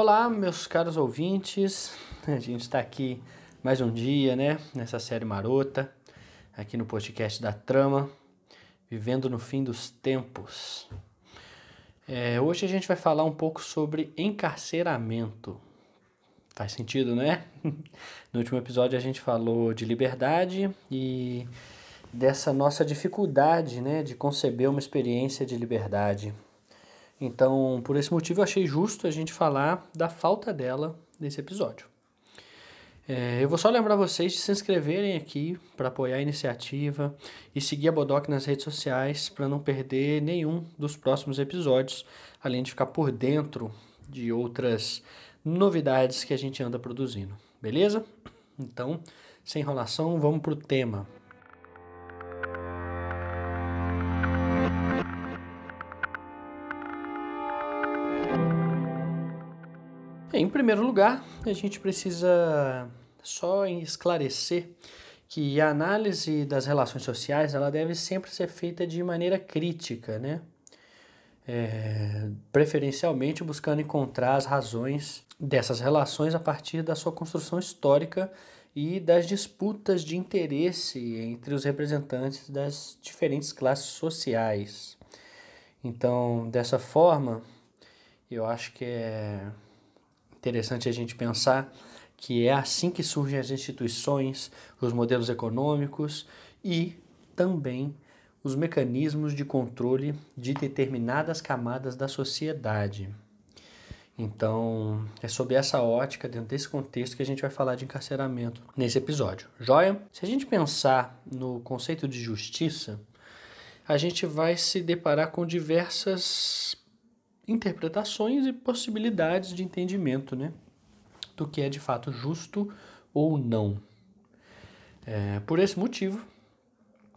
Olá, meus caros ouvintes. A gente está aqui mais um dia, né? Nessa série marota, aqui no podcast da Trama, vivendo no fim dos tempos. É, hoje a gente vai falar um pouco sobre encarceramento. Faz sentido, né? No último episódio a gente falou de liberdade e dessa nossa dificuldade, né, de conceber uma experiência de liberdade. Então, por esse motivo, eu achei justo a gente falar da falta dela nesse episódio. É, eu vou só lembrar vocês de se inscreverem aqui para apoiar a iniciativa e seguir a Bodoc nas redes sociais para não perder nenhum dos próximos episódios, além de ficar por dentro de outras novidades que a gente anda produzindo. Beleza? Então, sem enrolação, vamos para o tema. Em primeiro lugar, a gente precisa só esclarecer que a análise das relações sociais ela deve sempre ser feita de maneira crítica, né? É, preferencialmente buscando encontrar as razões dessas relações a partir da sua construção histórica e das disputas de interesse entre os representantes das diferentes classes sociais. Então, dessa forma, eu acho que é Interessante a gente pensar que é assim que surgem as instituições, os modelos econômicos e também os mecanismos de controle de determinadas camadas da sociedade. Então, é sob essa ótica, dentro desse contexto, que a gente vai falar de encarceramento nesse episódio. Joia? Se a gente pensar no conceito de justiça, a gente vai se deparar com diversas interpretações e possibilidades de entendimento né, do que é de fato justo ou não. É, por esse motivo,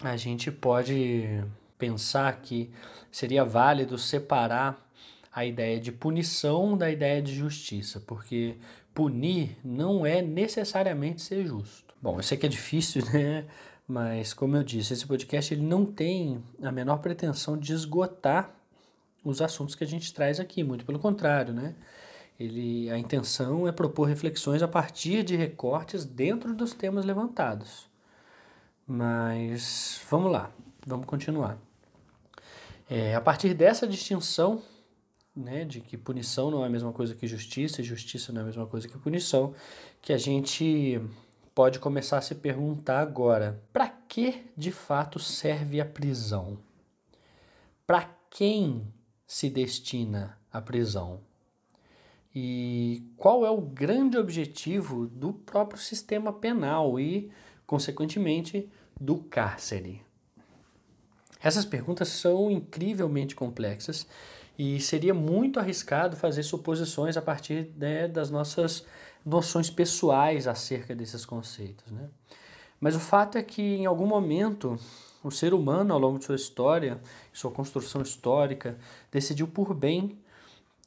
a gente pode pensar que seria válido separar a ideia de punição da ideia de justiça, porque punir não é necessariamente ser justo. Bom, eu sei que é difícil, né? Mas como eu disse, esse podcast ele não tem a menor pretensão de esgotar os assuntos que a gente traz aqui, muito pelo contrário, né? Ele, a intenção é propor reflexões a partir de recortes dentro dos temas levantados. Mas vamos lá, vamos continuar. É, a partir dessa distinção, né, de que punição não é a mesma coisa que justiça e justiça não é a mesma coisa que punição, que a gente pode começar a se perguntar agora: para que de fato serve a prisão? Para quem se destina à prisão? E qual é o grande objetivo do próprio sistema penal e, consequentemente, do cárcere? Essas perguntas são incrivelmente complexas e seria muito arriscado fazer suposições a partir né, das nossas noções pessoais acerca desses conceitos. Né? Mas o fato é que, em algum momento, o ser humano, ao longo de sua história, sua construção histórica, decidiu por bem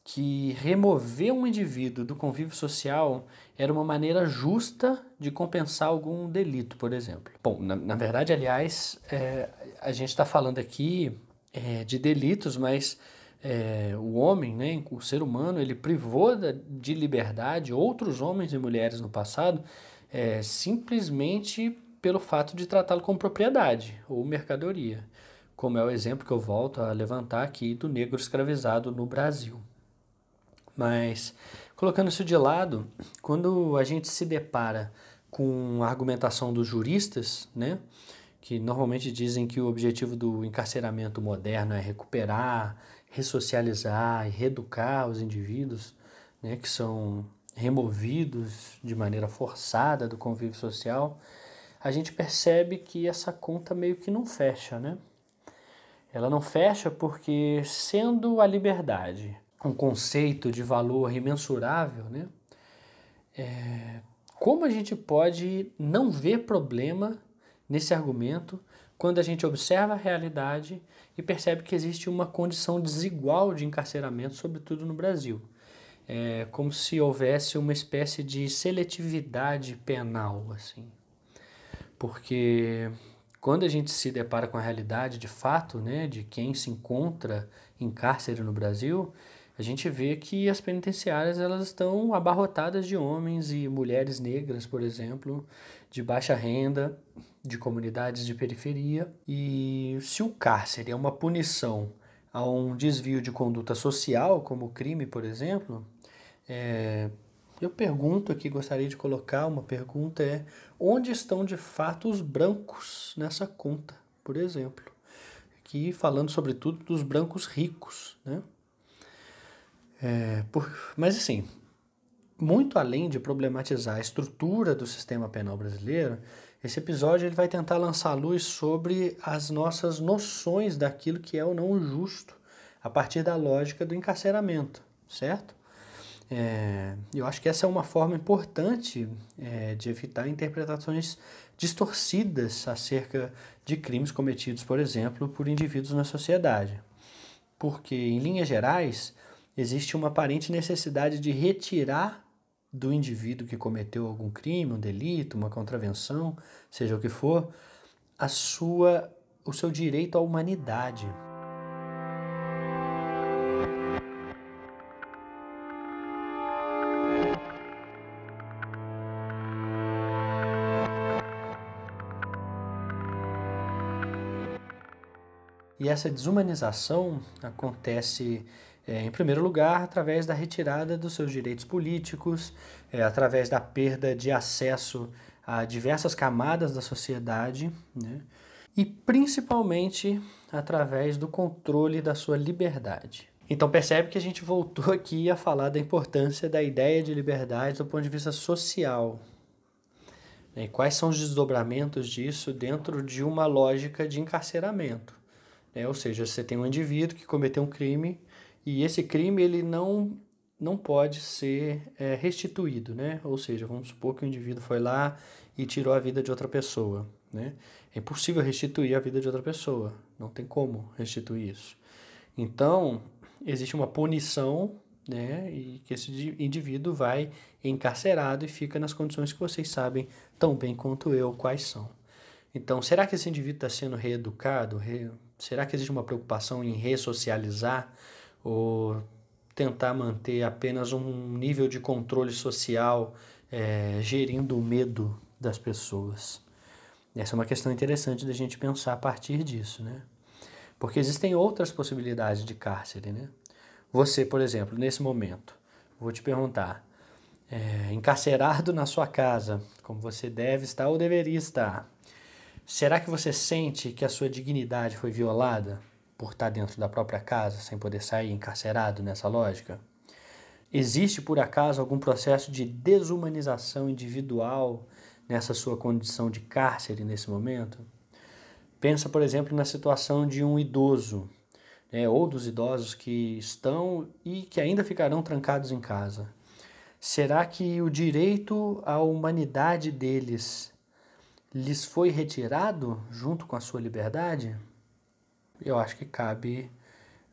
que remover um indivíduo do convívio social era uma maneira justa de compensar algum delito, por exemplo. Bom, na, na verdade, aliás, é, a gente está falando aqui é, de delitos, mas é, o homem, né, o ser humano, ele privou da, de liberdade outros homens e mulheres no passado é, simplesmente pelo fato de tratá-lo como propriedade ou mercadoria, como é o exemplo que eu volto a levantar aqui do negro escravizado no Brasil. Mas, colocando isso de lado, quando a gente se depara com a argumentação dos juristas, né, que normalmente dizem que o objetivo do encarceramento moderno é recuperar, ressocializar e reeducar os indivíduos, né, que são removidos de maneira forçada do convívio social, a gente percebe que essa conta meio que não fecha, né? Ela não fecha porque, sendo a liberdade um conceito de valor imensurável, né? É, como a gente pode não ver problema nesse argumento quando a gente observa a realidade e percebe que existe uma condição desigual de encarceramento, sobretudo no Brasil? É como se houvesse uma espécie de seletividade penal, assim porque quando a gente se depara com a realidade de fato, né, de quem se encontra em cárcere no Brasil, a gente vê que as penitenciárias elas estão abarrotadas de homens e mulheres negras, por exemplo, de baixa renda, de comunidades de periferia. E se o cárcere é uma punição a um desvio de conduta social, como crime, por exemplo, é, eu pergunto aqui, gostaria de colocar uma pergunta é onde estão de fato os brancos nessa conta, por exemplo? Aqui falando sobretudo dos brancos ricos, né? É, por, mas assim, muito além de problematizar a estrutura do sistema penal brasileiro, esse episódio ele vai tentar lançar luz sobre as nossas noções daquilo que é ou não justo a partir da lógica do encarceramento, certo? É, eu acho que essa é uma forma importante é, de evitar interpretações distorcidas acerca de crimes cometidos, por exemplo, por indivíduos na sociedade. Porque, em linhas gerais, existe uma aparente necessidade de retirar do indivíduo que cometeu algum crime, um delito, uma contravenção, seja o que for, a sua, o seu direito à humanidade. E essa desumanização acontece, é, em primeiro lugar, através da retirada dos seus direitos políticos, é, através da perda de acesso a diversas camadas da sociedade, né? e principalmente através do controle da sua liberdade. Então percebe que a gente voltou aqui a falar da importância da ideia de liberdade do ponto de vista social. E quais são os desdobramentos disso dentro de uma lógica de encarceramento? Né? Ou seja, você tem um indivíduo que cometeu um crime e esse crime ele não, não pode ser é, restituído. Né? Ou seja, vamos supor que o indivíduo foi lá e tirou a vida de outra pessoa. Né? É impossível restituir a vida de outra pessoa. Não tem como restituir isso. Então, existe uma punição né? E que esse indivíduo vai encarcerado e fica nas condições que vocês sabem tão bem quanto eu quais são. Então, será que esse indivíduo está sendo reeducado? Re... Será que existe uma preocupação em ressocializar ou tentar manter apenas um nível de controle social é, gerindo o medo das pessoas? Essa é uma questão interessante da gente pensar a partir disso, né? Porque existem outras possibilidades de cárcere, né? Você, por exemplo, nesse momento, vou te perguntar, é, encarcerado na sua casa, como você deve estar ou deveria estar, Será que você sente que a sua dignidade foi violada por estar dentro da própria casa, sem poder sair encarcerado nessa lógica? Existe por acaso algum processo de desumanização individual nessa sua condição de cárcere nesse momento? Pensa, por exemplo, na situação de um idoso, né, ou dos idosos que estão e que ainda ficarão trancados em casa. Será que o direito à humanidade deles lhes foi retirado junto com a sua liberdade? Eu acho que cabe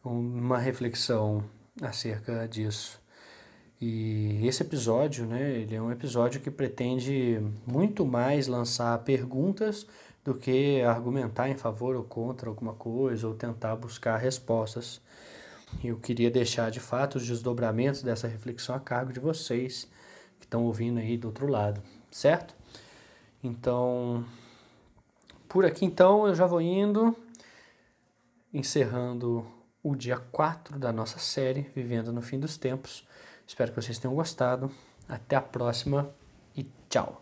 uma reflexão acerca disso. E esse episódio, né, ele é um episódio que pretende muito mais lançar perguntas do que argumentar em favor ou contra alguma coisa ou tentar buscar respostas. Eu queria deixar de fato os desdobramentos dessa reflexão a cargo de vocês que estão ouvindo aí do outro lado, certo? Então, por aqui então eu já vou indo, encerrando o dia 4 da nossa série, Vivendo no Fim dos Tempos. Espero que vocês tenham gostado. Até a próxima e tchau!